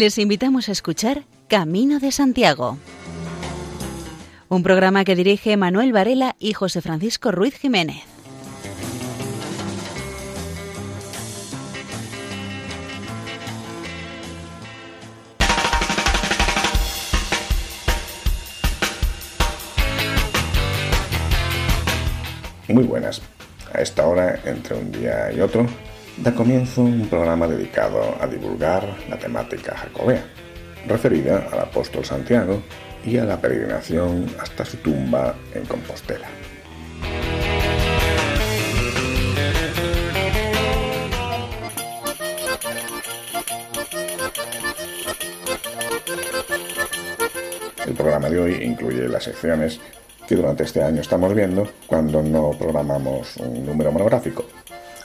Les invitamos a escuchar Camino de Santiago, un programa que dirige Manuel Varela y José Francisco Ruiz Jiménez. Muy buenas. A esta hora, entre un día y otro, da comienzo un programa dedicado a divulgar la temática jacobea, referida al apóstol Santiago y a la peregrinación hasta su tumba en Compostela. El programa de hoy incluye las secciones que durante este año estamos viendo cuando no programamos un número monográfico.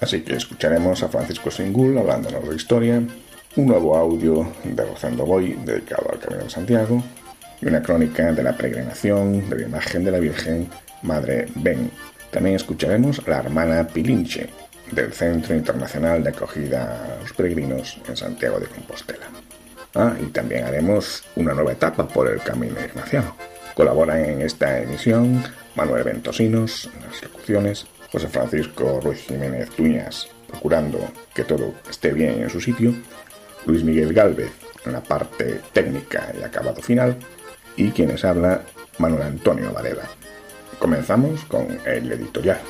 Así que escucharemos a Francisco Singul hablándonos de historia, un nuevo audio de Rosendo Boy dedicado al Camino de Santiago y una crónica de la peregrinación de la imagen de la Virgen Madre Ben. También escucharemos a la hermana Pilinche del Centro Internacional de Acogida a los Peregrinos en Santiago de Compostela. Ah, y también haremos una nueva etapa por el Camino Ignaciano. Colaboran en esta emisión Manuel Ventosinos en las locuciones, José Francisco Ruiz Jiménez Tuñas procurando que todo esté bien en su sitio, Luis Miguel Galvez en la parte técnica y acabado final, y quienes habla Manuel Antonio Varela. Comenzamos con el editorial.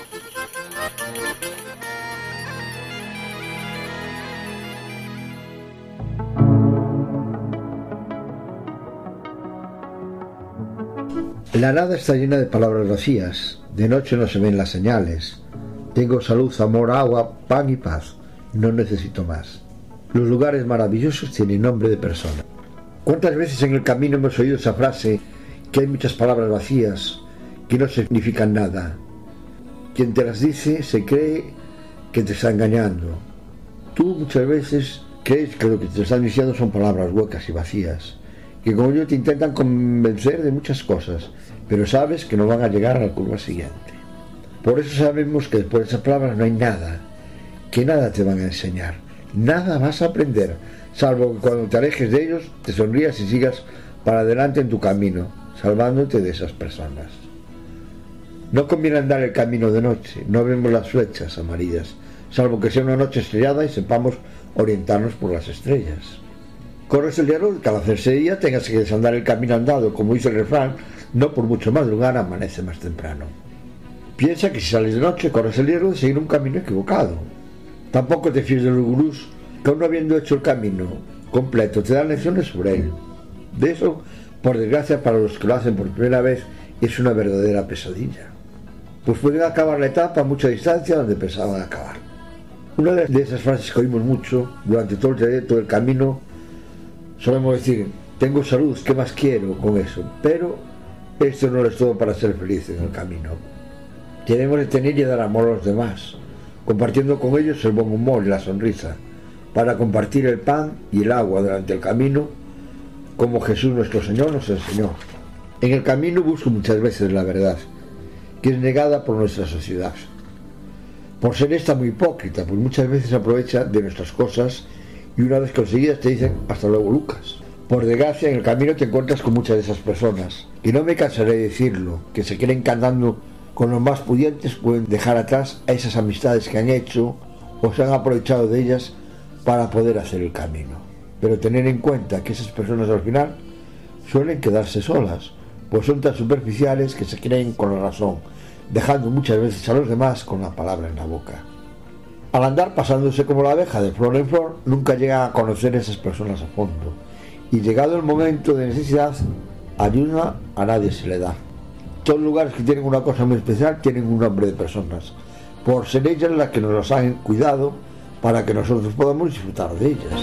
La nada está llena de palabras vacías. De noche no se ven las señales. Tengo salud, amor, agua, pan y paz. No necesito más. Los lugares maravillosos tienen nombre de persona. ¿Cuántas veces en el camino hemos oído esa frase que hay muchas palabras vacías que no significan nada? Quien te las dice se cree que te está engañando. Tú muchas veces crees que lo que te están diciendo son palabras huecas y vacías que como yo te intentan convencer de muchas cosas, pero sabes que no van a llegar a la curva siguiente. Por eso sabemos que después de esas palabras no hay nada, que nada te van a enseñar, nada vas a aprender, salvo que cuando te alejes de ellos te sonrías y sigas para adelante en tu camino, salvándote de esas personas. No conviene andar el camino de noche, no vemos las flechas amarillas, salvo que sea una noche estrellada y sepamos orientarnos por las estrellas. Corres el riesgo que al hacerse día tengas que desandar el camino andado, como dice el refrán, no por mucho madrugar amanece más temprano. Piensa que si sales de noche corres el riesgo de seguir un camino equivocado. Tampoco te fíes de los gurús que aún no habiendo hecho el camino completo te dan lecciones sobre él. De eso, por desgracia para los que lo hacen por primera vez, es una verdadera pesadilla. Pues pueden acabar la etapa a mucha distancia donde pensaban acabar. Una de esas frases que oímos mucho durante todo el trayecto del camino Solemos decir, tengo salud, ¿qué más quiero con eso? Pero esto no es todo para ser feliz en el camino. Queremos tener y dar amor a los demás, compartiendo con ellos el buen humor y la sonrisa, para compartir el pan y el agua durante el camino, como Jesús nuestro Señor nos enseñó. En el camino busco muchas veces la verdad, que es negada por nuestra sociedad. Por ser esta muy hipócrita, pues muchas veces aprovecha de nuestras cosas y una vez conseguidas te dicen hasta luego Lucas. Por desgracia en el camino te encuentras con muchas de esas personas y no me cansaré de decirlo, que se quieren cantando con los más pudientes pueden dejar atrás a esas amistades que han hecho o se han aprovechado de ellas para poder hacer el camino. Pero tener en cuenta que esas personas al final suelen quedarse solas, pues son tan superficiales que se creen con la razón, dejando muchas veces a los demás con la palabra en la boca. Al andar pasándose como la abeja de flor en flor, nunca llega a conocer esas personas a fondo. Y llegado el momento de necesidad, ayuda a nadie se le da. Todos los lugares que tienen una cosa muy especial tienen un nombre de personas, por ser ellas las que nos las han cuidado para que nosotros podamos disfrutar de ellas.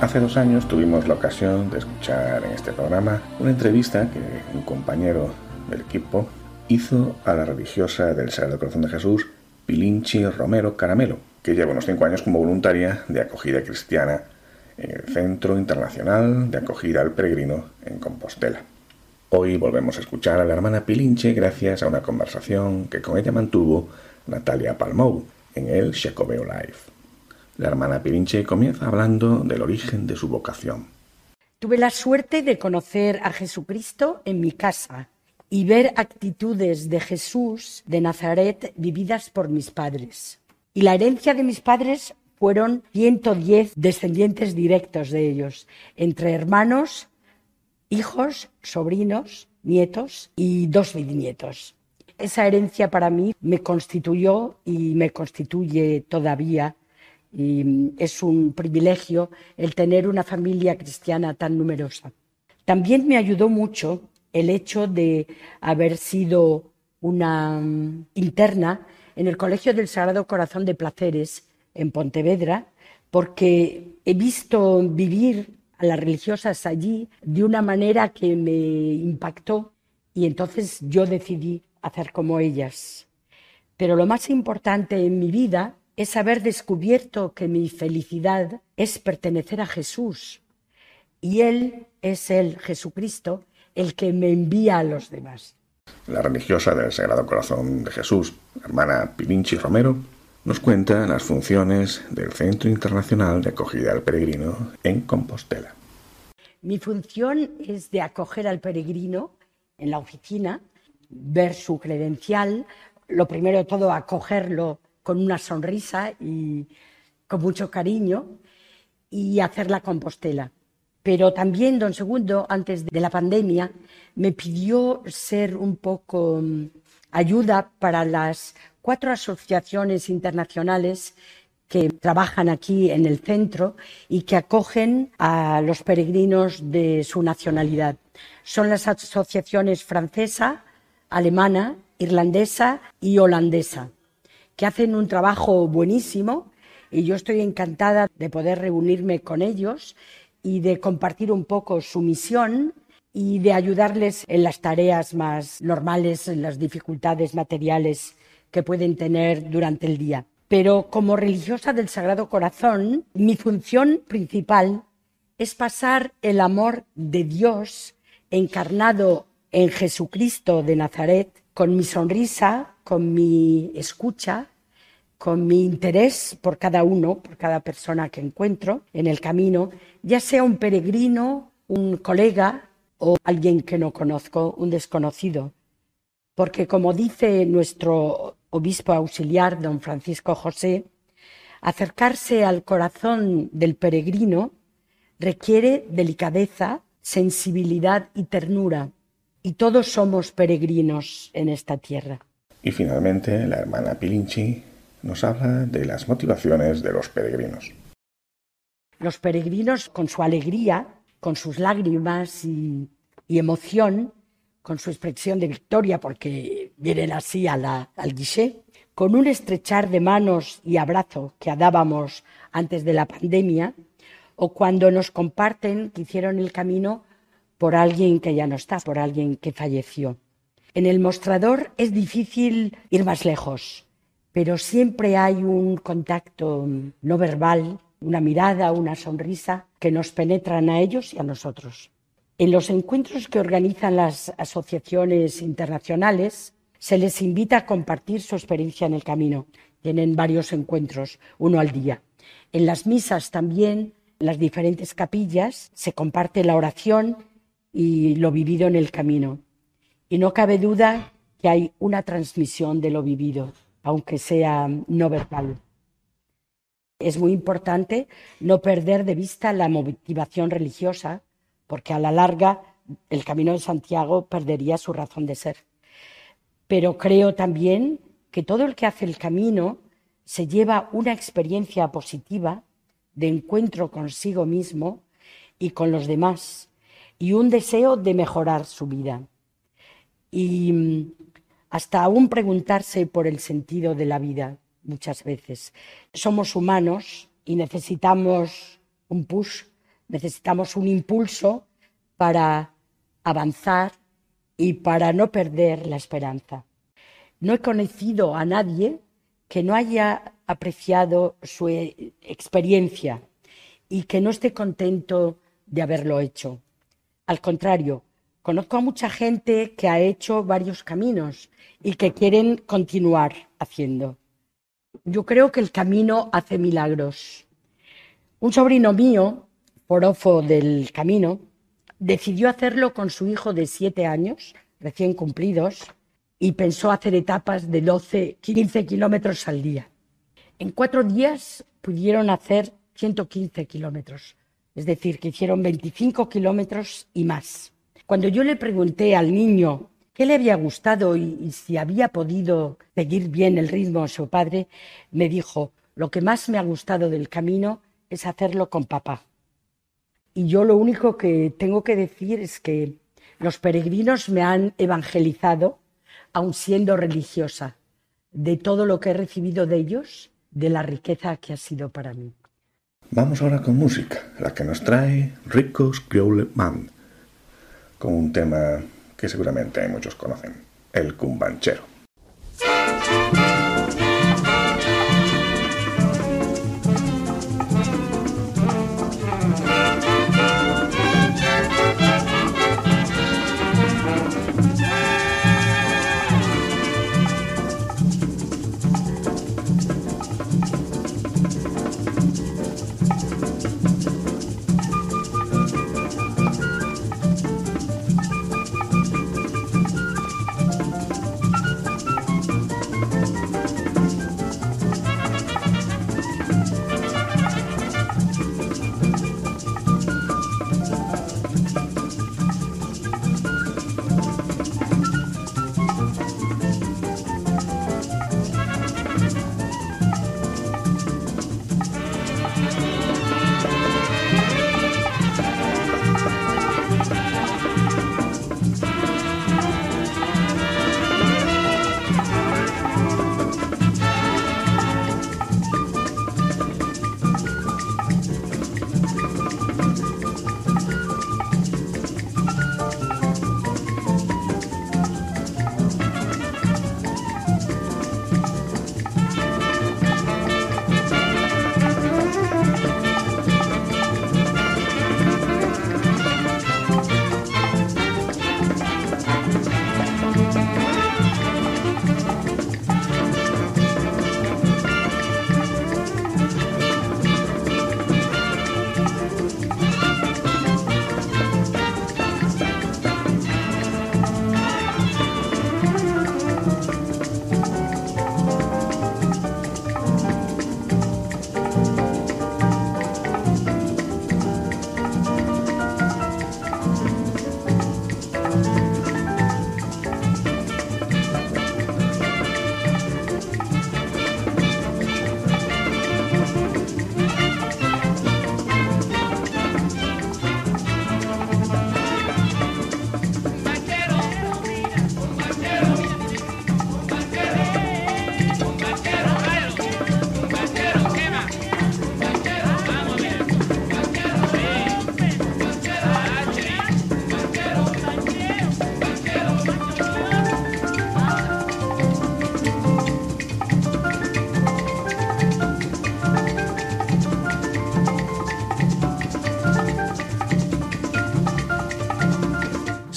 Hace dos años tuvimos la ocasión de escuchar en este programa una entrevista que un compañero equipo hizo a la religiosa del Sagrado Corazón de Jesús, Pilinchi Romero Caramelo, que lleva unos cinco años como voluntaria de acogida cristiana en el Centro Internacional de Acogida al Peregrino en Compostela. Hoy volvemos a escuchar a la hermana Pilinche gracias a una conversación que con ella mantuvo Natalia Palmou, en el Jacobeo Live. La hermana Pirinche comienza hablando del origen de su vocación. Tuve la suerte de conocer a Jesucristo en mi casa y ver actitudes de Jesús de Nazaret vividas por mis padres. Y la herencia de mis padres fueron 110 descendientes directos de ellos, entre hermanos, hijos, sobrinos, nietos y dos bisnietos. Esa herencia para mí me constituyó y me constituye todavía y es un privilegio el tener una familia cristiana tan numerosa. También me ayudó mucho el hecho de haber sido una mm, interna en el Colegio del Sagrado Corazón de Placeres en Pontevedra, porque he visto vivir a las religiosas allí de una manera que me impactó y entonces yo decidí hacer como ellas. Pero lo más importante en mi vida es haber descubierto que mi felicidad es pertenecer a Jesús y Él es el Jesucristo el que me envía a los demás. La religiosa del Sagrado Corazón de Jesús, hermana Pirinchi Romero, nos cuenta las funciones del Centro Internacional de Acogida al Peregrino en Compostela. Mi función es de acoger al peregrino en la oficina, ver su credencial, lo primero de todo acogerlo con una sonrisa y con mucho cariño y hacer la compostela. Pero también don Segundo, antes de la pandemia, me pidió ser un poco mm, ayuda para las cuatro asociaciones internacionales que trabajan aquí en el centro y que acogen a los peregrinos de su nacionalidad. Son las asociaciones francesa, alemana, irlandesa y holandesa, que hacen un trabajo buenísimo y yo estoy encantada de poder reunirme con ellos y de compartir un poco su misión y de ayudarles en las tareas más normales, en las dificultades materiales que pueden tener durante el día. Pero como religiosa del Sagrado Corazón, mi función principal es pasar el amor de Dios encarnado en Jesucristo de Nazaret con mi sonrisa, con mi escucha, con mi interés por cada uno, por cada persona que encuentro en el camino, ya sea un peregrino, un colega o alguien que no conozco, un desconocido. Porque como dice nuestro obispo auxiliar, don Francisco José, acercarse al corazón del peregrino requiere delicadeza, sensibilidad y ternura, y todos somos peregrinos en esta tierra. Y finalmente, la hermana Pilinchi nos habla de las motivaciones de los peregrinos. Los peregrinos, con su alegría, con sus lágrimas y, emoción, con su expresión de victoria, porque vienen así a la, al guichet, con un estrechar de manos y abrazo que dábamos antes de la pandemia, o cuando nos comparten que hicieron el camino por alguien que ya no está, por alguien que falleció. En el mostrador es difícil ir más lejos pero siempre hay un contacto no verbal, una mirada, una sonrisa que nos penetran a ellos y a nosotros. En los encuentros que organizan las asociaciones internacionales se les invita a compartir su experiencia en el camino. Tienen varios encuentros, uno al día. En las misas también, en las diferentes capillas, se comparte la oración y lo vivido en el camino. Y no cabe duda que hay una transmisión de lo vivido aunque sea no verbal. Es muy importante no perder de vista la motivación religiosa, porque a la larga el Camino de Santiago perdería su razón de ser. Pero creo también que todo el que hace el camino se lleva una experiencia positiva de encuentro consigo mismo y con los demás y un deseo de mejorar su vida. Y hasta aún preguntarse por el sentido de la vida muchas veces. Somos humanos y necesitamos un push, necesitamos un impulso para avanzar y para no perder la esperanza. No he conocido a nadie que no haya apreciado su experiencia y que no esté contento de haberlo hecho. Al contrario, Conozco a mucha gente que ha hecho varios caminos y que quieren continuar haciendo. Yo creo que el camino hace milagros. Un sobrino mío, porofo del camino, decidió hacerlo con su hijo de siete años, recién cumplidos, y pensó hacer etapas de 12, 15 kilómetros al día. En cuatro días pudieron hacer 115 kilómetros, es decir, que hicieron 25 kilómetros y más. Cuando yo le pregunté al niño qué le había gustado y, si había podido seguir bien el ritmo a su padre, me dijo, lo que más me ha gustado del camino es hacerlo con papá. Y yo lo único que tengo que decir es que los peregrinos me han evangelizado, aun siendo religiosa, de todo lo que he recibido de ellos, de la riqueza que ha sido para mí. Vamos ahora con música, la que nos trae Ricos Creole Band con un tema que seguramente muchos conocen, el cumbanchero.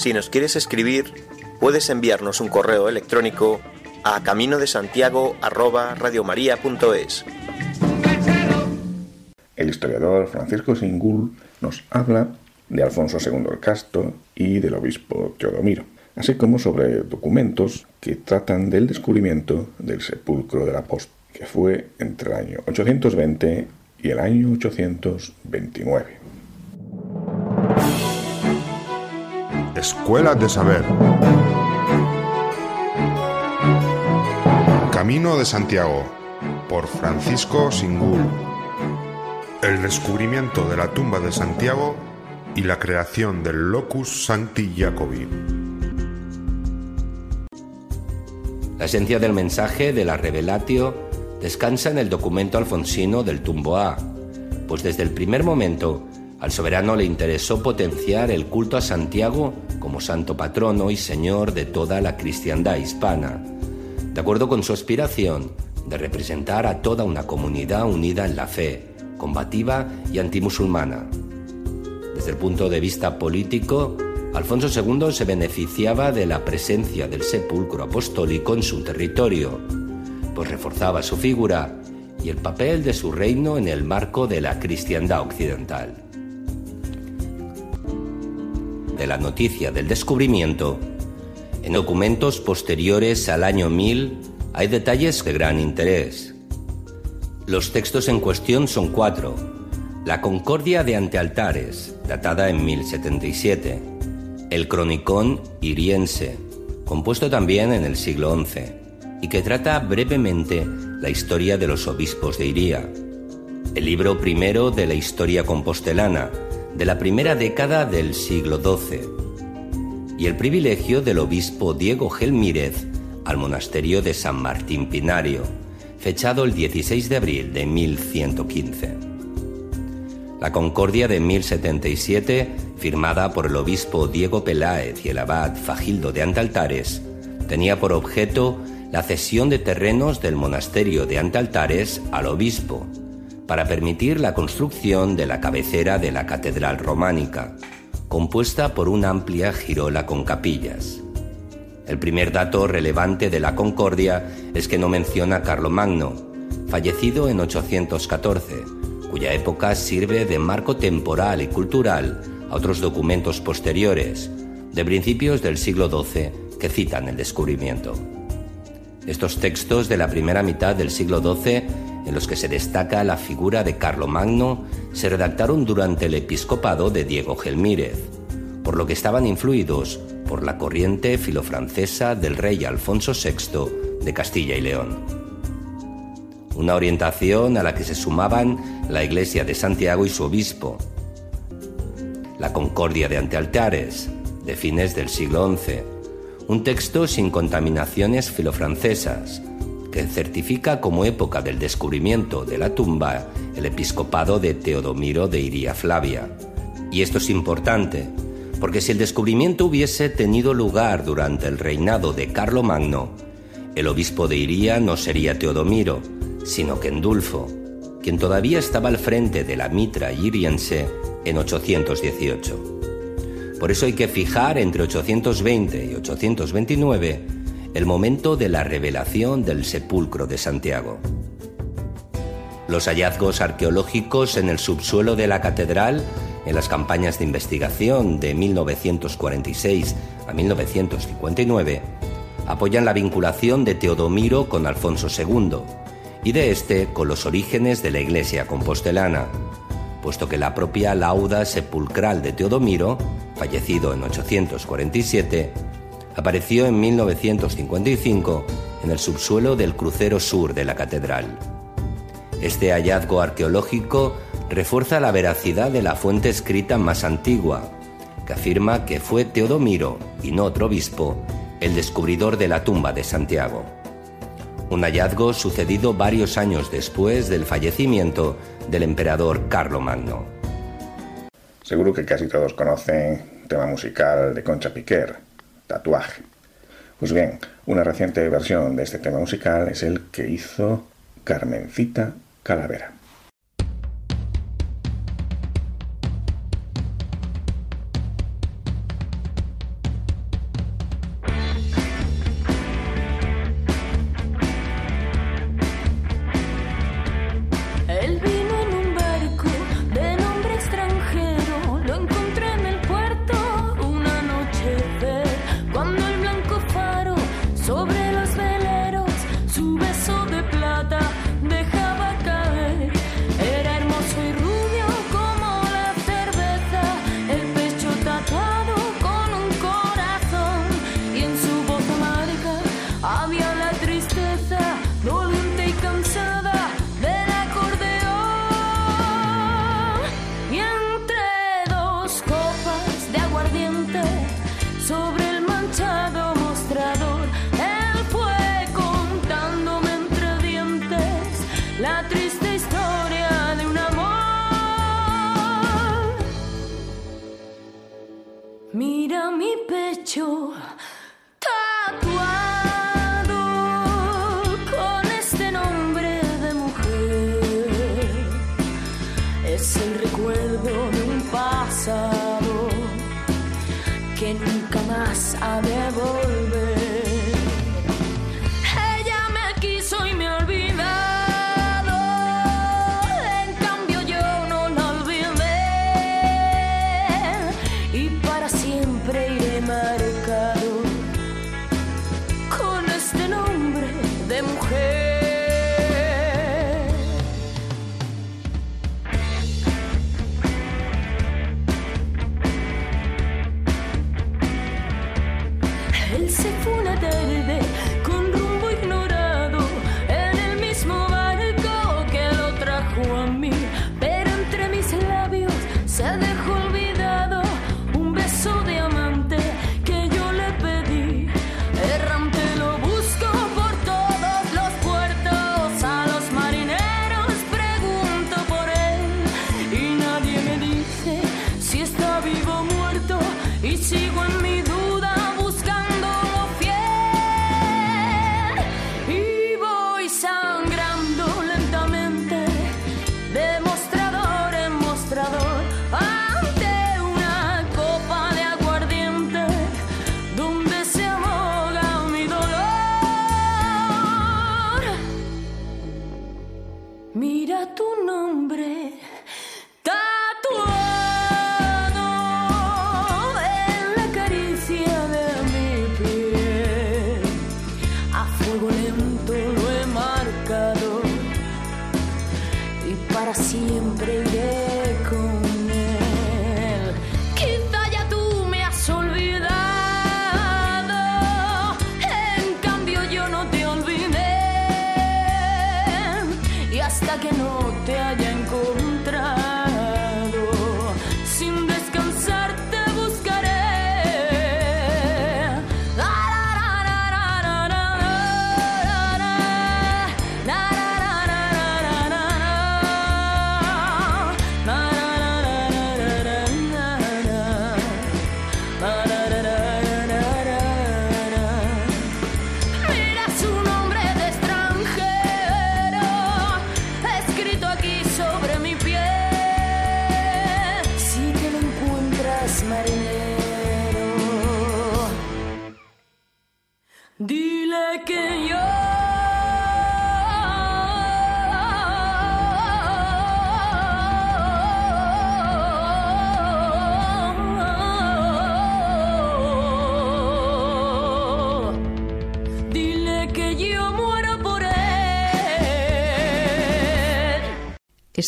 Si nos quieres escribir, puedes enviarnos un correo electrónico a camino de Santiago El historiador Francisco Singul nos habla de Alfonso II el Casto y del obispo Teodomiro, así como sobre documentos que tratan del descubrimiento del sepulcro del apóstol, que fue entre el año 820 y el año 829. Escuela de Saber. Camino de Santiago, por Francisco Singul. El descubrimiento de la tumba de Santiago y la creación del Locus Sancti Jacobi. La esencia del mensaje de la Revelatio descansa en el documento alfonsino del Tumbo A, pues desde el primer momento al soberano le interesó potenciar el culto a Santiago como santo patrono y señor de toda la cristiandad hispana, de acuerdo con su aspiración de representar a toda una comunidad unida en la fe, combativa y antimusulmana. Desde el punto de vista político, Alfonso II se beneficiaba de la presencia del sepulcro apostólico en su territorio, pues reforzaba su figura y el papel de su reino en el marco de la cristiandad occidental. De la noticia del descubrimiento, en documentos posteriores al año 1000 hay detalles de gran interés. Los textos en cuestión son cuatro. La Concordia de Antealtares, datada en 1077 el Cronicón Iriense, compuesto también en el siglo XI, y que trata brevemente la historia de los obispos de Iría. El libro primero de la historia compostelana, de la primera década del siglo XII. Y el privilegio del obispo Diego Gelmírez al monasterio de San Martín Pinario, fechado el 16 de abril de 1115. La Concordia de 1077, firmada por el obispo Diego Peláez y el abad Fagildo de Antaltares, tenía por objeto la cesión de terrenos del monasterio de Antaltares al obispo, para permitir la construcción de la cabecera de la catedral románica, compuesta por una amplia girola con capillas. El primer dato relevante de la Concordia es que no menciona a Carlomagno, fallecido en 814, cuya época sirve de marco temporal y cultural a otros documentos posteriores, de principios del siglo XII, que citan el descubrimiento. Estos textos de la primera mitad del siglo XII, en los que se destaca la figura de Carlomagno, se redactaron durante el episcopado de Diego Gelmírez, por lo que estaban influidos por la corriente filofrancesa del rey Alfonso VI de Castilla y León. Una orientación a la que se sumaban la Iglesia de Santiago y su obispo, la Concordia de Antealtares, de fines del siglo XI, un texto sin contaminaciones filofrancesas, certifica como época del descubrimiento de la tumba el episcopado de Teodomiro de Iria Flavia. Y esto es importante, porque si el descubrimiento hubiese tenido lugar durante el reinado de Carlomagno, el obispo de Iria no sería Teodomiro, sino que Endulfo, quien todavía estaba al frente de la mitra iriense en 818. Por eso hay que fijar entre 820 y 829 el momento de la revelación del sepulcro de Santiago. Los hallazgos arqueológicos en el subsuelo de la catedral en las campañas de investigación de 1946 a 1959 apoyan la vinculación de Teodomiro con Alfonso II, y de este con los orígenes de la iglesia compostelana, puesto que la propia lauda sepulcral de Teodomiro, fallecido en 847, apareció en 1955 en el subsuelo del crucero sur de la catedral. Este hallazgo arqueológico refuerza la veracidad de la fuente escrita más antigua, que afirma que fue Teodomiro, y no otro obispo, el descubridor de la tumba de Santiago un hallazgo sucedido varios años después del fallecimiento del emperador Carlomagno. Seguro que casi todos conocen el tema musical de Concha Piquer, Tatuaje. Pues bien, una reciente versión de este tema musical es el que hizo Carmencita Calavera.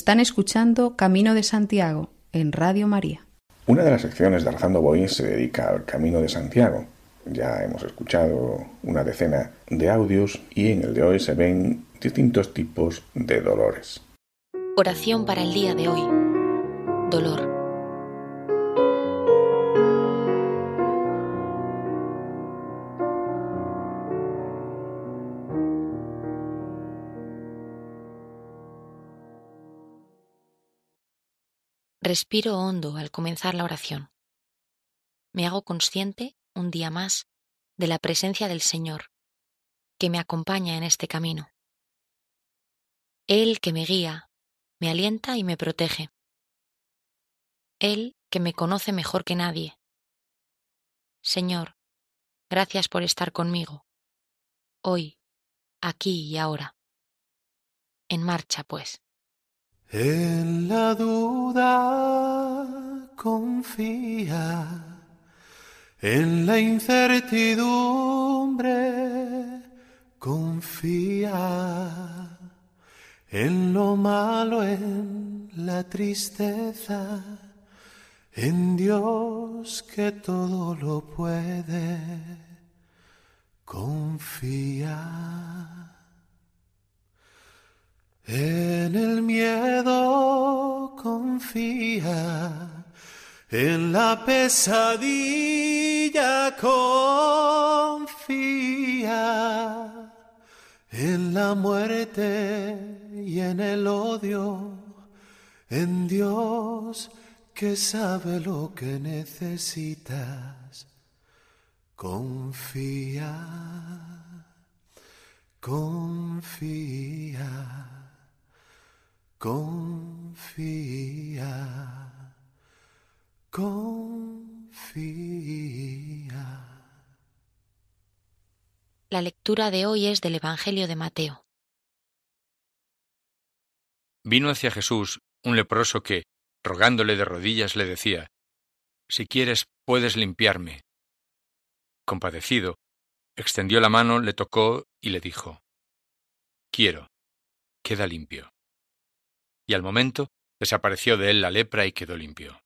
Están escuchando Camino de Santiago en Radio María. Una de las secciones de Arzando Boy se dedica al Camino de Santiago. Ya hemos escuchado una decena de audios y en el de hoy se ven distintos tipos de dolores. Oración para el día de hoy. Dolor. Respiro hondo al comenzar la oración. Me hago consciente, un día más, de la presencia del Señor, que me acompaña en este camino. Él que me guía, me alienta y me protege. Él que me conoce mejor que nadie. Señor, gracias por estar conmigo, hoy, aquí y ahora. En marcha, pues. En la duda confía, en la incertidumbre confía, en lo malo, en la tristeza, en Dios que todo lo puede, confía. En el miedo confía, en la pesadilla confía, en la muerte y en el odio, en Dios que sabe lo que necesitas. Confía, confía. Confía, confía. La lectura de hoy es del Evangelio de Mateo. Vino hacia Jesús un leproso que, rogándole de rodillas, le decía, Si quieres, puedes limpiarme. Compadecido, extendió la mano, le tocó y le dijo, Quiero, queda limpio. Y al momento desapareció de él la lepra y quedó limpio.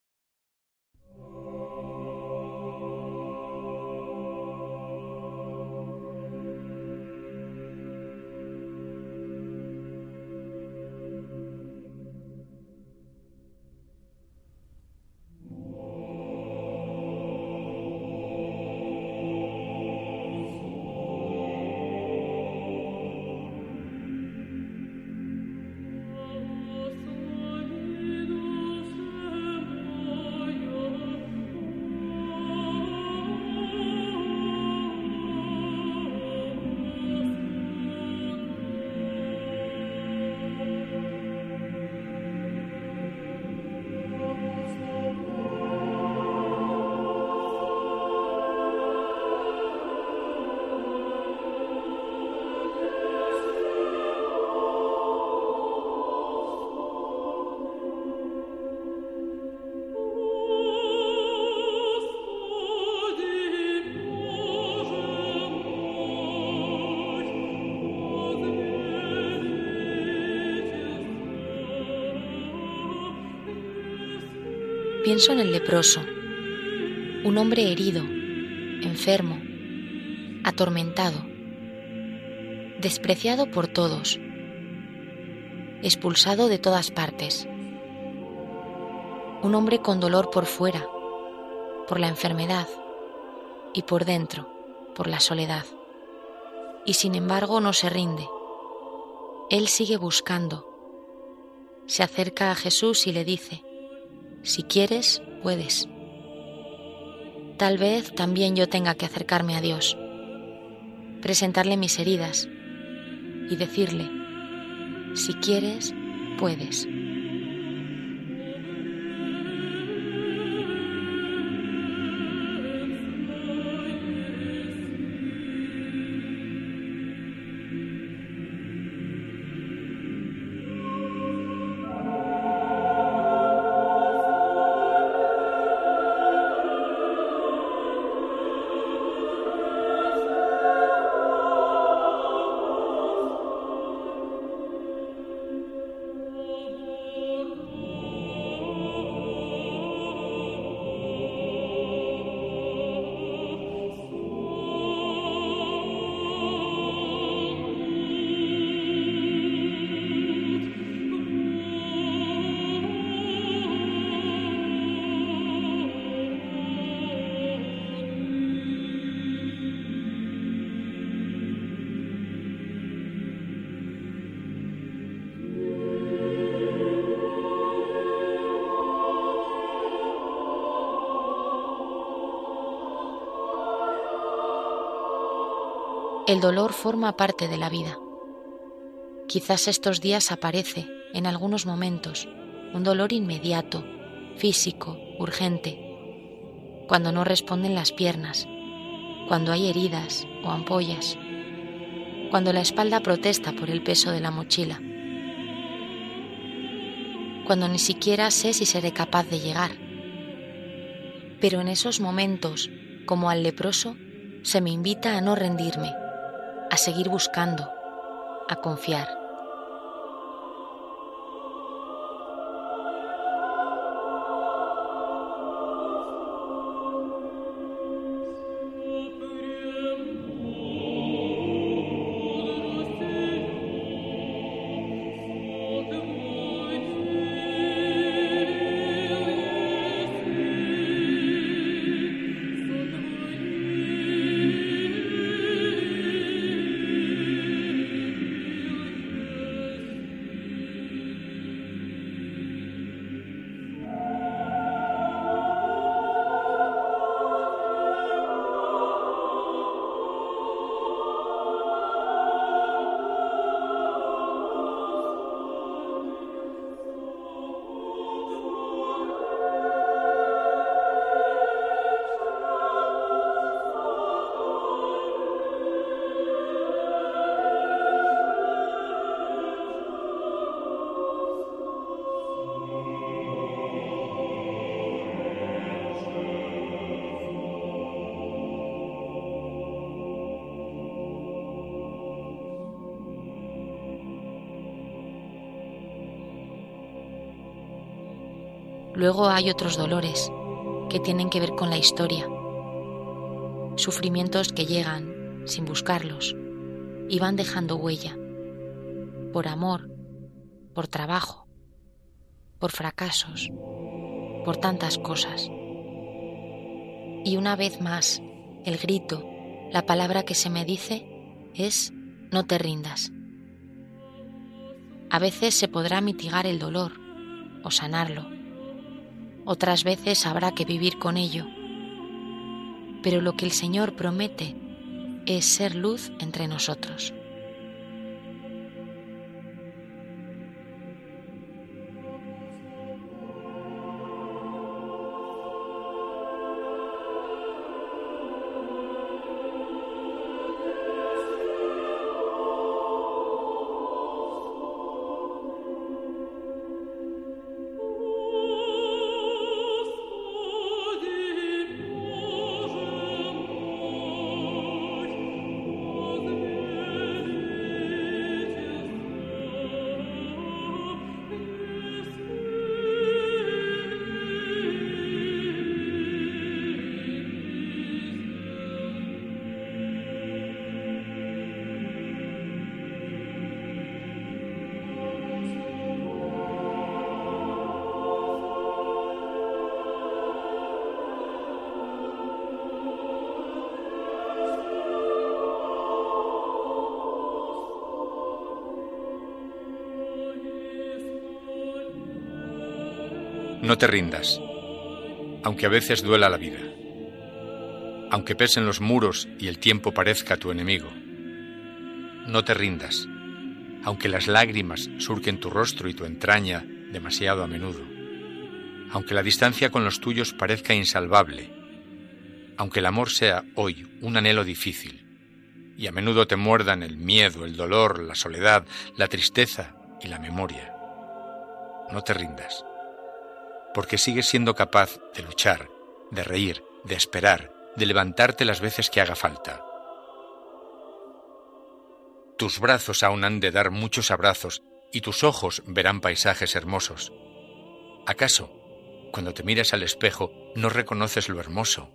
Pienso en el leproso, un hombre herido, enfermo, atormentado, despreciado por todos, expulsado de todas partes. Un hombre con dolor por fuera, por la enfermedad, y por dentro, por la soledad. Y sin embargo no se rinde. Él sigue buscando. Se acerca a Jesús y le dice, si quieres, puedes. Tal vez también yo tenga que acercarme a Dios, presentarle mis heridas y decirle, si quieres, puedes. Dolor forma parte de la vida. Quizás estos días aparece, en algunos momentos, un dolor inmediato, físico, urgente, cuando no responden las piernas, cuando hay heridas o ampollas, cuando la espalda protesta por el peso de la mochila, cuando ni siquiera sé si seré capaz de llegar. Pero en esos momentos, como al leproso, se me invita a no rendirme, a seguir buscando, a confiar. Luego hay otros dolores que tienen que ver con la historia, sufrimientos que llegan sin buscarlos y van dejando huella, por amor, por trabajo, por fracasos, por tantas cosas. Y una vez más, el grito, la palabra que se me dice es no te rindas. A veces se podrá mitigar el dolor o sanarlo. Otras veces habrá que vivir con ello. Pero lo que el Señor promete es ser luz entre nosotros. No te rindas, aunque a veces duela la vida, aunque pesen los muros y el tiempo parezca tu enemigo. No te rindas, aunque las lágrimas surquen tu rostro y tu entraña demasiado a menudo, aunque la distancia con los tuyos parezca insalvable, aunque el amor sea hoy un anhelo difícil, y a menudo te muerdan el miedo, el dolor, la soledad, la tristeza y la memoria. No te rindas porque sigues siendo capaz de luchar, de reír, de esperar, de levantarte las veces que haga falta. Tus brazos aún han de dar muchos abrazos y tus ojos verán paisajes hermosos. ¿Acaso, cuando te miras al espejo, no reconoces lo hermoso?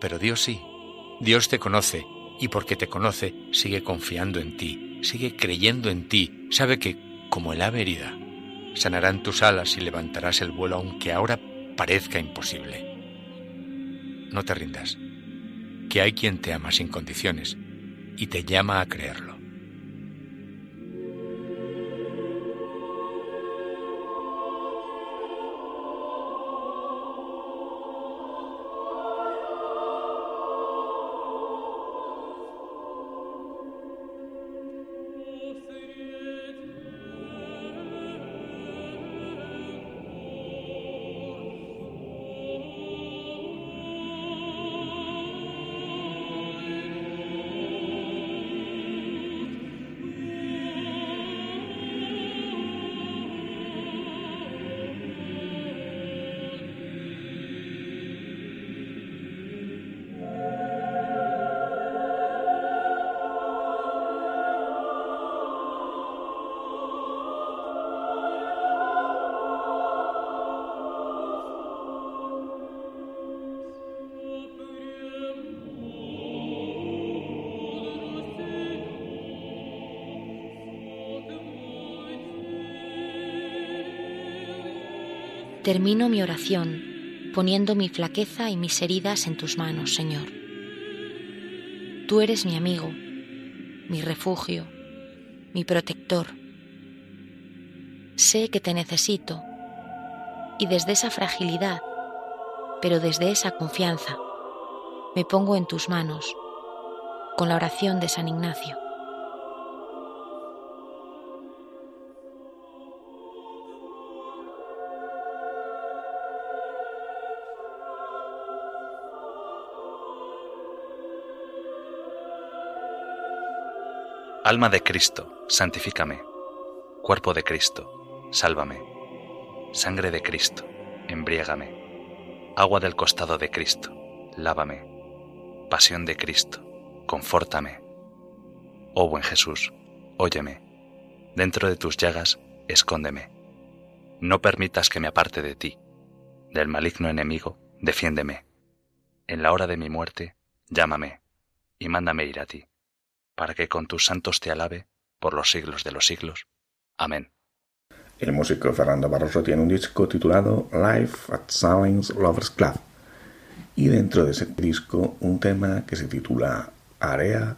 Pero Dios sí. Dios te conoce y porque te conoce sigue confiando en ti, sigue creyendo en ti, sabe que, como el ave herida, sanarán tus alas y levantarás el vuelo aunque ahora parezca imposible. No te rindas, que hay quien te ama sin condiciones y te llama a creerlo. Termino mi oración poniendo mi flaqueza y mis heridas en tus manos, Señor. Tú eres mi amigo, mi refugio, mi protector. Sé que te necesito y desde esa fragilidad, pero desde esa confianza, me pongo en tus manos con la oración de San Ignacio. Alma de Cristo, santifícame. Cuerpo de Cristo, sálvame. Sangre de Cristo, embriágame. Agua del costado de Cristo, lávame. Pasión de Cristo, confórtame. Oh buen Jesús, óyeme. Dentro de tus llagas, escóndeme. No permitas que me aparte de ti. del maligno enemigo, defiéndeme. En la hora de mi muerte, llámame y mándame ir a ti, para que con tus santos te alabe por los siglos de los siglos. Amén. El músico Fernando Barroso tiene un disco titulado Life at Silence Lovers Club y dentro de ese disco un tema que se titula Area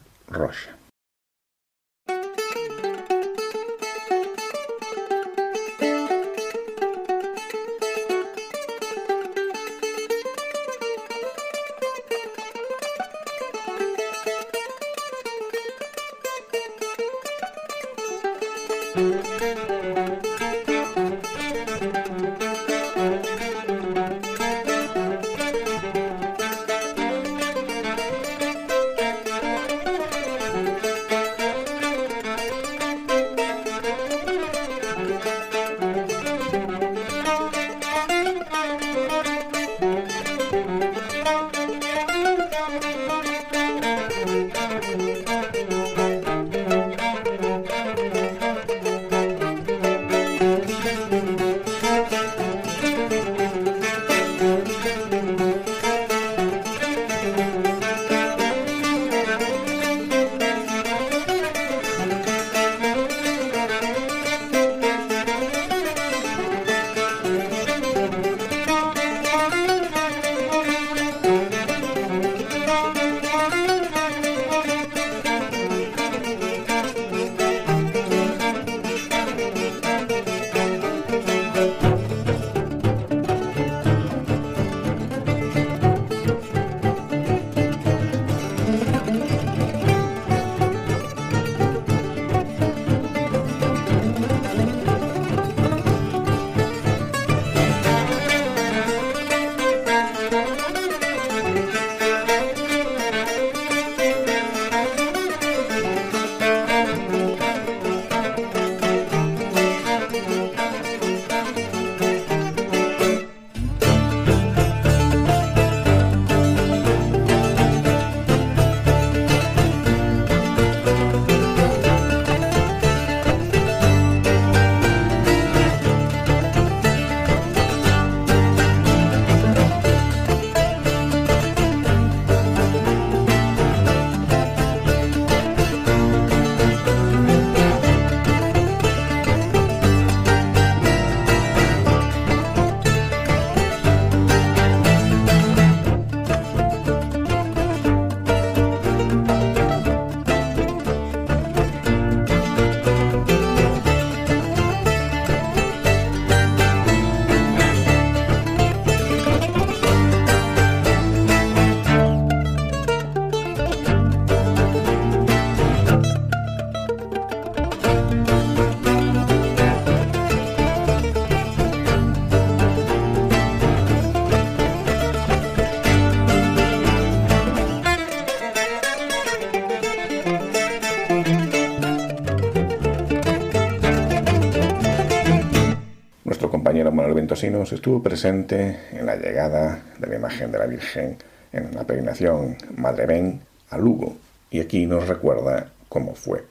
Rocha. Ventosinos estuvo presente en la llegada de la imagen de la Virgen en la peregrinación Madre Ben a Lugo y aquí nos recuerda cómo fue.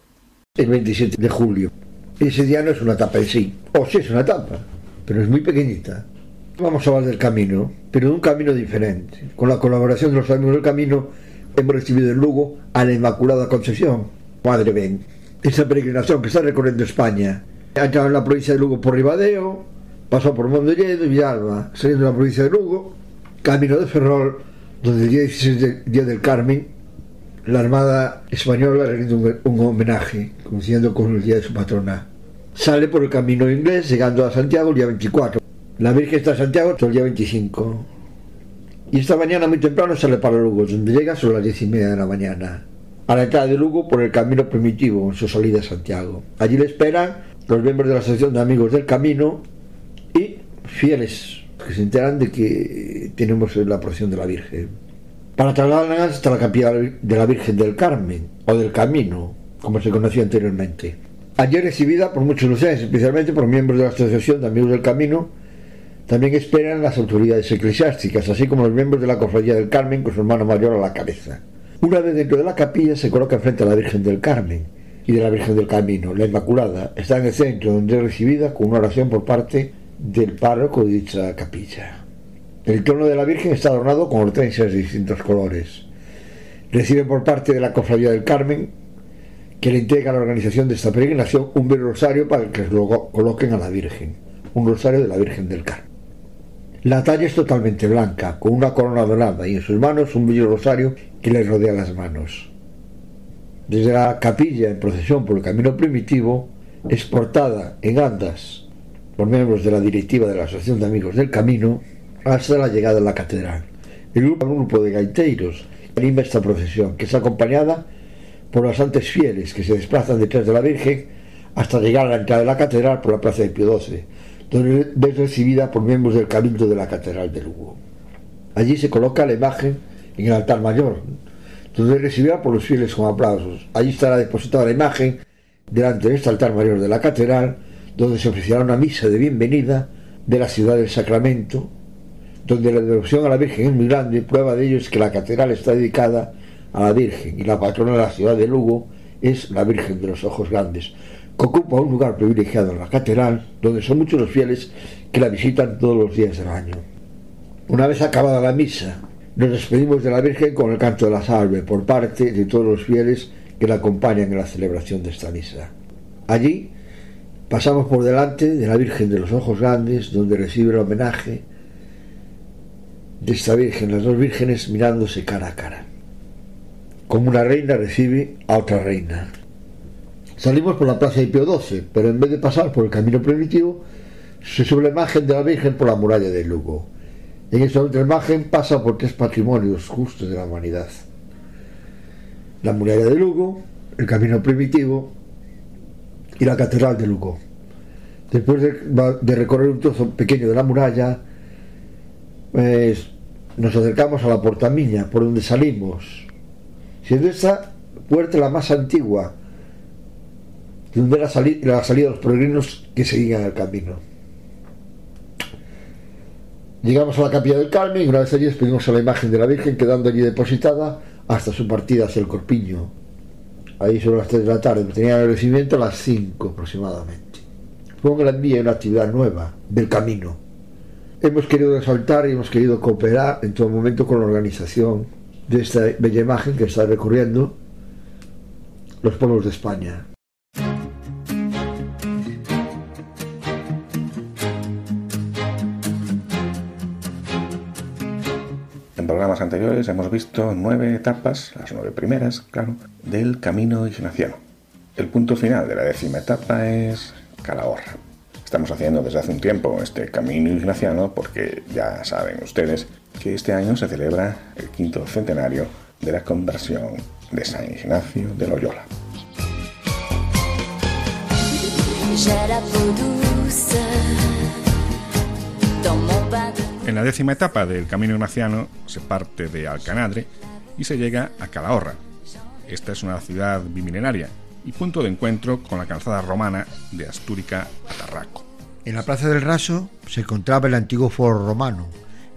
El 27 de julio. Ese día no es una etapa en sí, o sí es una etapa, pero es muy pequeñita. Vamos a hablar del camino, pero de un camino diferente. Con la colaboración de los amigos del camino hemos recibido en Lugo a la Inmaculada Concepción, Madre Ben. Esa peregrinación que está recorriendo España. Ha entrado en la provincia de Lugo por Ribadeo, pasó por Mondelledo y Villalba, saliendo de la provincia de Lugo, camino de Ferrol, donde el día 16 de, día del Carmen, la Armada Española le rinde un, homenaje, coincidiendo con el día de su patrona. Sale por el camino inglés, llegando a Santiago el día 24. La Virgen está en Santiago hasta el día 25. Y esta mañana muy temprano sale para Lugo, donde llega sobre las diez y media de la mañana. A la entrada de Lugo por el camino primitivo, en su salida a Santiago. Allí le esperan los miembros de la Asociación de Amigos del Camino fieles que se enteran de que tenemos la procesión de la Virgen. Para trasladarlas hasta la capilla de la Virgen del Carmen o del Camino, como se conocía anteriormente. Allí recibida por muchos lugares, especialmente por miembros de la Asociación de Amigos del Camino, también esperan las autoridades eclesiásticas, así como los miembros de la Cofradía del Carmen con su hermano mayor a la cabeza. Una vez dentro de la capilla se coloca frente a la Virgen del Carmen y de la Virgen del Camino. La Inmaculada está en el centro donde es recibida con una oración por parte del párroco de dicha capilla. El trono de la Virgen está adornado con hortensias de distintos colores. Recibe por parte de la Cofradía del Carmen, que le entrega a la organización de esta peregrinación, un bel rosario para que lo coloquen a la Virgen. Un rosario de la Virgen del Carmen. La talla es totalmente blanca, con una corona dorada y en sus manos un bello rosario que le rodea las manos. Desde la capilla en procesión por el camino primitivo, es portada en andas por miembros de la directiva de la Asociación de Amigos del Camino hasta la llegada a la catedral. El grupo, un de gaiteiros anima esta procesión, que es acompañada por los santos fieles que se desplazan detrás de la Virgen hasta llegar a la entrada de la catedral por la plaza de Pío XII donde es recibida por miembros del Cabildo de la Catedral de Lugo. Allí se coloca la imagen en el altar mayor, donde es recibida por los fieles con aplausos. Allí estará depositada la imagen delante de este altar mayor de la catedral, donde se ofrecerá una misa de bienvenida de la ciudad del Sacramento, donde la devoción a la Virgen es muy grande. Prueba de ello es que la catedral está dedicada a la Virgen y la patrona de la ciudad de Lugo es la Virgen de los Ojos Grandes que ocupa un lugar privilegiado en la catedral, donde son muchos los fieles que la visitan todos los días del año. Una vez acabada la misa, nos despedimos de la Virgen con el canto de la salve por parte de todos los fieles que la acompañan en la celebración de esta misa. Allí pasamos por delante de la Virgen de los Ojos Grandes, donde recibe el homenaje de esta Virgen, las dos vírgenes mirándose cara a cara. Como una reina recibe a otra reina. Salimos por la plaza de Pío XII, pero en vez de pasar por el camino primitivo, se sube la imagen de la Virgen por la muralla de Lugo. En esta otra imagen pasa por tres patrimonios justos de la humanidad. La muralla de Lugo, el camino primitivo y la catedral de Lugo. Después de, recorrer un trozo pequeño de la muralla, pues, nos acercamos a la portamiña, por donde salimos, siendo esta puerta la más antigua donde la, la salida de los peregrinos que seguían el camino. Llegamos a la capilla del Carmen y una vez allí despedimos a la imagen de la Virgen quedando allí depositada hasta su partida hacia el Corpiño. Ahí sobre las 3 de la tarde, tenía el recibimiento a las 5 aproximadamente. Fue un gran día una actividad nueva del camino. Hemos querido resaltar y hemos querido cooperar en todo momento con la organización de esta bella imagen que está recorriendo los pueblos de España. Programas anteriores hemos visto nueve etapas, las nueve primeras, claro, del camino ignaciano. El punto final de la décima etapa es Calahorra. Estamos haciendo desde hace un tiempo este camino ignaciano porque ya saben ustedes que este año se celebra el quinto centenario de la conversión de San Ignacio de Loyola. En la décima etapa del Camino Ignaciano se parte de Alcanadre y se llega a Calahorra. Esta es una ciudad bimilenaria y punto de encuentro con la calzada romana de Astúrica a Tarraco. En la Plaza del Raso se encontraba el antiguo foro romano,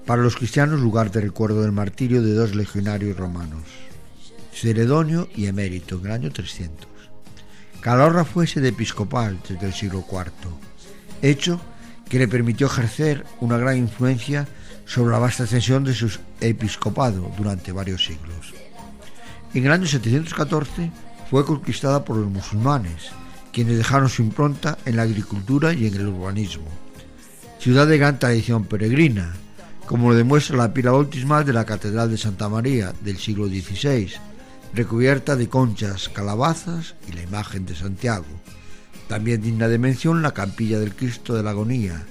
para los cristianos lugar de recuerdo del martirio de dos legionarios romanos, Ceredonio y Emérito, en el año 300. Calahorra fue sede episcopal desde el siglo IV, hecho que le permitió ejercer una gran influencia sobre la vasta extensión de su episcopado durante varios siglos. En el año 714 fue conquistada por los musulmanes, quienes dejaron su impronta en la agricultura y en el urbanismo. Ciudad de gran tradición peregrina, como lo demuestra la pila bautismal de la Catedral de Santa María del siglo XVI, recubierta de conchas, calabazas y la imagen de Santiago, también digna de mención la campilla del Cristo de la Agonía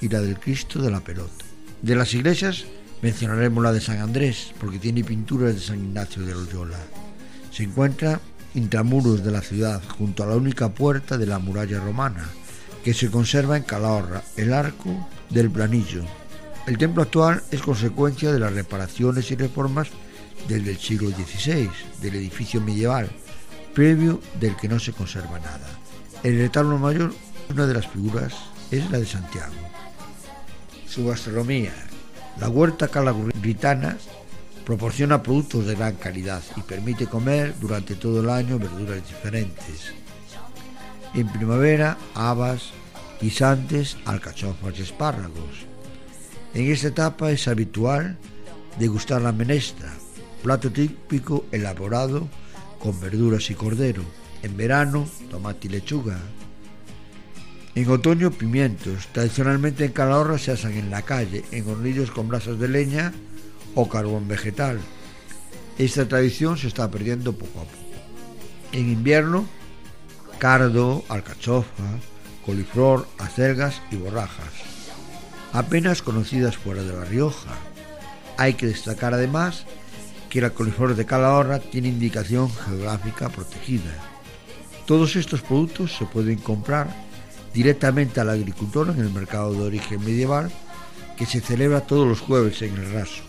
y la del Cristo de la Pelota. De las iglesias mencionaremos la de San Andrés, porque tiene pinturas de San Ignacio de Loyola. Se encuentra intramuros de la ciudad, junto a la única puerta de la muralla romana, que se conserva en Calahorra, el arco del planillo. El templo actual es consecuencia de las reparaciones y reformas desde el siglo XVI del edificio medieval, previo del que no se conserva nada. El retablo mayor, una de las figuras, es la de Santiago. Su gastronomía. La huerta calagritana proporciona productos de gran calidad y permite comer durante todo el año verduras diferentes. En primavera, habas, guisantes, alcachofas y espárragos. En esta etapa es habitual degustar la menestra, plato típico elaborado con verduras y cordero. En verano, tomate y lechuga. En otoño, pimientos. Tradicionalmente en Calahorra se asan en la calle, en hornillos con brasas de leña o carbón vegetal. Esta tradición se está perdiendo poco a poco. En invierno, cardo, alcachofa, coliflor, acelgas y borrajas, apenas conocidas fuera de La Rioja. Hay que destacar además que la coliflor de Calahorra tiene indicación geográfica protegida. Todos estos productos se pueden comprar directamente al agricultor en el mercado de origen medieval que se celebra todos los jueves en el raso.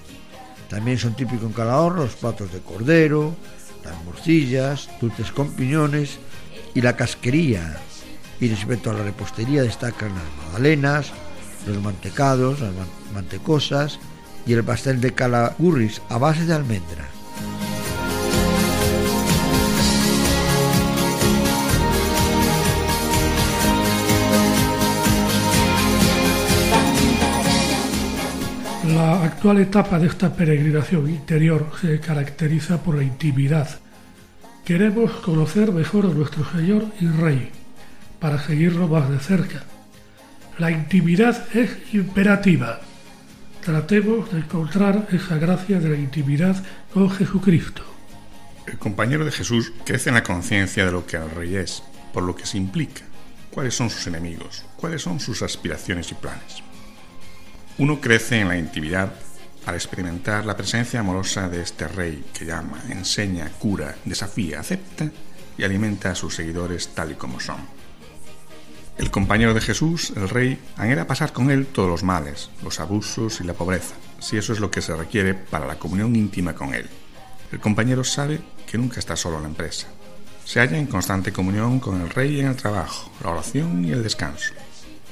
También son típicos en Calahorra los platos de cordero, las morcillas, dulces con piñones y la casquería. Y respecto a la repostería destacan las magdalenas, los mantecados, las mantecosas y el pastel de calagurris a base de almendra. La actual etapa de esta peregrinación interior se caracteriza por la intimidad. Queremos conocer mejor a nuestro Señor y Rey, para seguirlo más de cerca. La intimidad es imperativa. Tratemos de encontrar esa gracia de la intimidad con Jesucristo. El compañero de Jesús crece en la conciencia de lo que el Rey es, por lo que se implica, cuáles son sus enemigos, cuáles son sus aspiraciones y planes. Uno crece en la intimidad al experimentar la presencia amorosa de este rey que llama, enseña, cura, desafía, acepta y alimenta a sus seguidores tal y como son. El compañero de Jesús, el rey, anhela pasar con él todos los males, los abusos y la pobreza, si eso es lo que se requiere para la comunión íntima con él. El compañero sabe que nunca está solo en la empresa. Se halla en constante comunión con el rey en el trabajo, la oración y el descanso.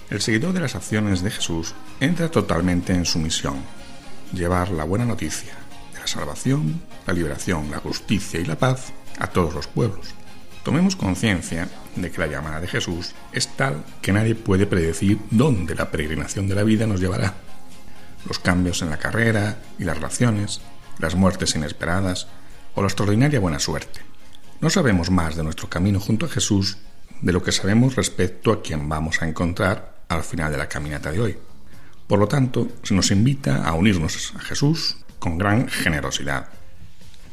El seguidor de las acciones de Jesús entra totalmente en su misión, llevar la buena noticia de la salvación, la liberación, la justicia y la paz a todos los pueblos. Tomemos conciencia de que la llamada de Jesús es tal que nadie puede predecir dónde la peregrinación de la vida nos llevará. Los cambios en la carrera y las relaciones, las muertes inesperadas o la extraordinaria buena suerte. No sabemos más de nuestro camino junto a Jesús de lo que sabemos respecto a quien vamos a encontrar al final de la caminata de hoy. Por lo tanto, se nos invita a unirnos a Jesús con gran generosidad.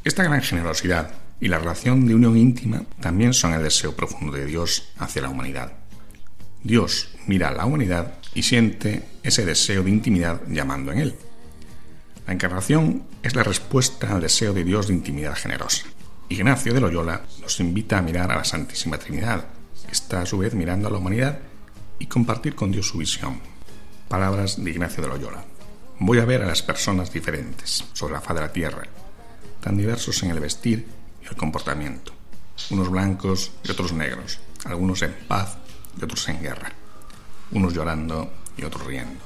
Esta gran generosidad y la relación de unión íntima también son el deseo profundo de Dios hacia la humanidad. Dios mira a la humanidad y siente ese deseo de intimidad llamando en él. La encarnación es la respuesta al deseo de Dios de intimidad generosa. Ignacio de Loyola nos invita a mirar a la Santísima Trinidad, que está a su vez mirando a la humanidad y compartir con Dios su visión. Palabras de Ignacio de Loyola. Voy a ver a las personas diferentes sobre la faz de la tierra, tan diversos en el vestir y el comportamiento, unos blancos y otros negros, algunos en paz y otros en guerra, unos llorando y otros riendo,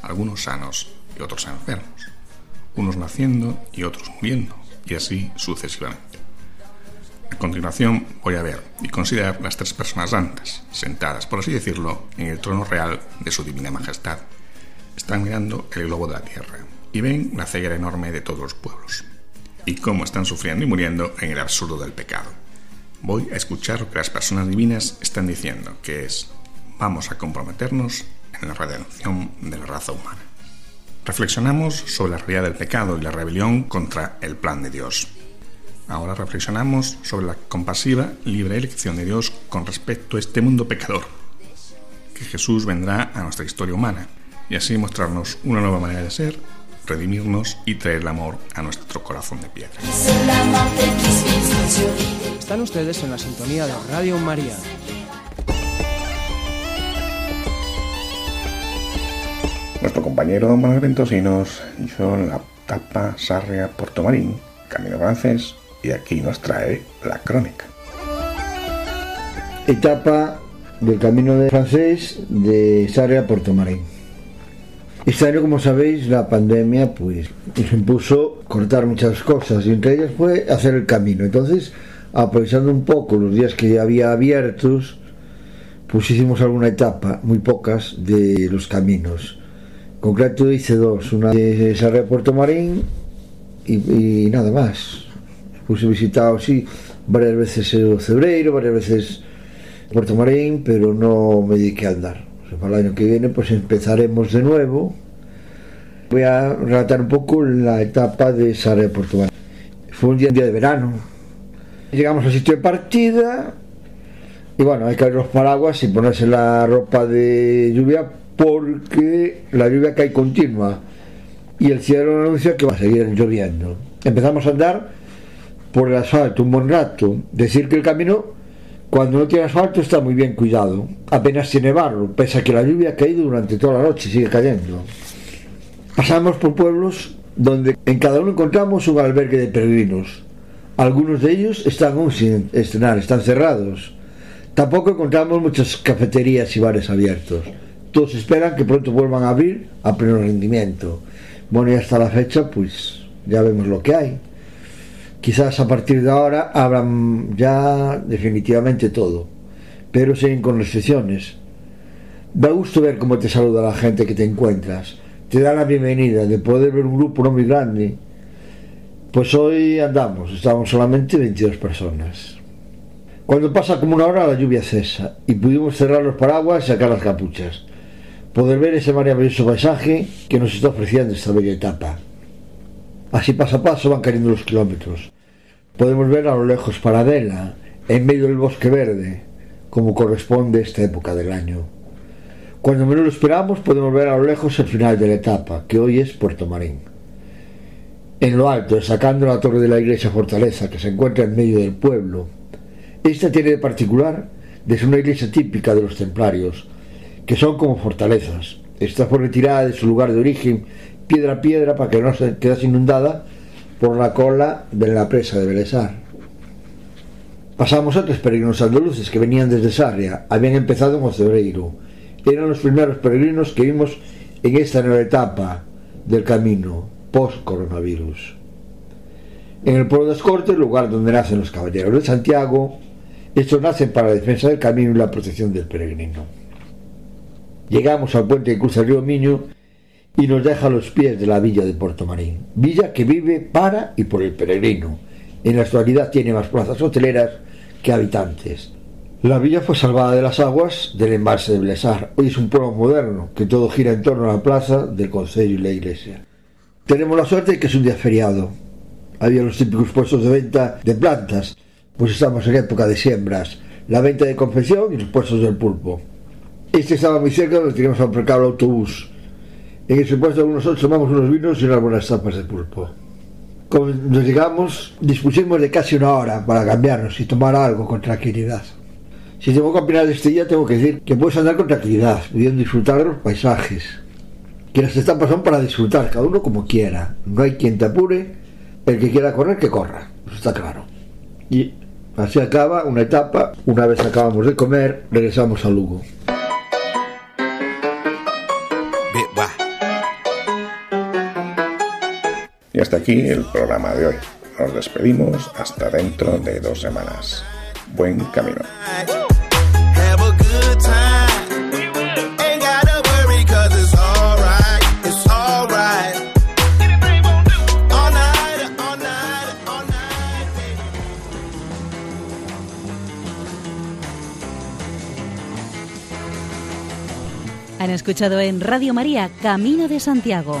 algunos sanos y otros enfermos, unos naciendo y otros muriendo, y así sucesivamente. A continuación voy a ver y considerar las tres personas santas, sentadas, por así decirlo, en el trono real de su divina majestad. Están mirando el globo de la tierra y ven la ceguera enorme de todos los pueblos y cómo están sufriendo y muriendo en el absurdo del pecado. Voy a escuchar lo que las personas divinas están diciendo, que es, vamos a comprometernos en la redención de la raza humana. Reflexionamos sobre la realidad del pecado y la rebelión contra el plan de Dios. Ahora reflexionamos sobre la compasiva, libre elección de Dios con respecto a este mundo pecador, que Jesús vendrá a nuestra historia humana y así mostrarnos una nueva manera de ser, redimirnos y traer el amor a nuestro corazón de piedra. Están ustedes en la sintonía de Radio María. Nuestro compañero don Manuel Ventosinos hizo la tapa Sarria Puerto Marín, camino francés, y aquí nos trae la crónica. Etapa del camino de francés de Sarria a Puerto Marín. Este año, como sabéis, la pandemia pues nos impuso cortar muchas cosas y entre ellas fue hacer el camino. Entonces, aprovechando un poco los días que había abiertos, pues hicimos alguna etapa, muy pocas, de los caminos. En concreto hice dos, una de Sarre Puerto Marín y nada más. Puse visitado sí varias veces el Cebreiro, varias veces Puerto Marín, pero no me dediqué a andar. O sea, para el año que viene pues empezaremos de nuevo. Voy a relatar un poco la etapa de Sarre Puerto Marín. Fue un día, un día de verano. Llegamos al sitio de partida y bueno, hay que abrir los paraguas y ponerse la ropa de lluvia porque la lluvia cae continua y el cielo anuncia que va a seguir lloviendo. Empezamos a andar por el asfalto un buen rato. Decir que el camino, cuando no tiene asfalto, está muy bien cuidado. Apenas tiene barro, pese a que la lluvia ha caído durante toda la noche y sigue cayendo. Pasamos por pueblos donde en cada uno encontramos un albergue de peregrinos. Algunos de ellos están aún sin estrenar, están cerrados. Tampoco encontramos muchas cafeterías y bares abiertos. Todos esperan que pronto vuelvan a abrir a pleno rendimiento. Bueno, y hasta la fecha, pues ya vemos lo que hay. Quizás a partir de ahora abran ya definitivamente todo, pero siguen con restricciones. Da gusto ver cómo te saluda la gente que te encuentras. Te da la bienvenida de poder ver un grupo no muy grande. Pues hoy andamos, estamos solamente 22 personas. Cuando pasa como una hora la lluvia cesa y pudimos cerrar los paraguas y sacar las capuchas. Poder ver ese maravilloso paisaje que nos está ofreciendo esta bella etapa. Así paso a paso van cayendo los kilómetros. Podemos ver a lo lejos Paradela, en medio del bosque verde, como corresponde esta época del año. Cuando menos lo esperamos podemos ver a lo lejos el final de la etapa, que hoy es Puerto Marín. En lo alto, sacando la torre de la iglesia fortaleza que se encuentra en medio del pueblo. Esta tiene de particular de ser una iglesia típica de los templarios, que son como fortalezas. Está por retirada de su lugar de origen piedra a piedra para que no se quedase inundada por la cola de la presa de Belesar. Pasamos a tres peregrinos andaluces que venían desde Sarria, habían empezado en Ocebreiro. Eran los primeros peregrinos que vimos en esta nueva etapa del camino, post-coronavirus. En el pueblo de Escorte, lugar donde nacen los caballeros de Santiago, estos nacen para la defensa del camino y la protección del peregrino. Llegamos al puente que cruza el río Miño y nos deja a los pies de la villa de Puerto Marín. Villa que vive para y por el peregrino. En la actualidad tiene más plazas hoteleras que habitantes. La villa fue salvada de las aguas del embalse de Blesar. Hoy es un pueblo moderno que todo gira en torno a la plaza del concello y la iglesia. Tenemos la suerte de que es un día feriado. Había los típicos puestos de venta de plantas, pues estamos en época de siembras, la venta de confección y los puestos del pulpo. Este estaba muy cerca donde teníamos a aparcar el autobús. En ese puesto nosotros tomamos unos vinos y unas buenas tapas de pulpo. Cuando llegamos, dispusimos de casi una hora para cambiarnos y tomar algo con tranquilidad. Si tengo que opinar de este día, tengo que decir que puedes andar con tranquilidad, pudiendo disfrutar de los paisajes. Que las etapas son para disfrutar, cada uno como quiera. No hay quien te apure, el que quiera correr, que corra. Eso está claro. Y así acaba una etapa. Una vez acabamos de comer, regresamos a Lugo. Y hasta aquí el programa de hoy. Nos despedimos hasta dentro de dos semanas. Buen camino. Han escuchado en Radio María Camino de Santiago,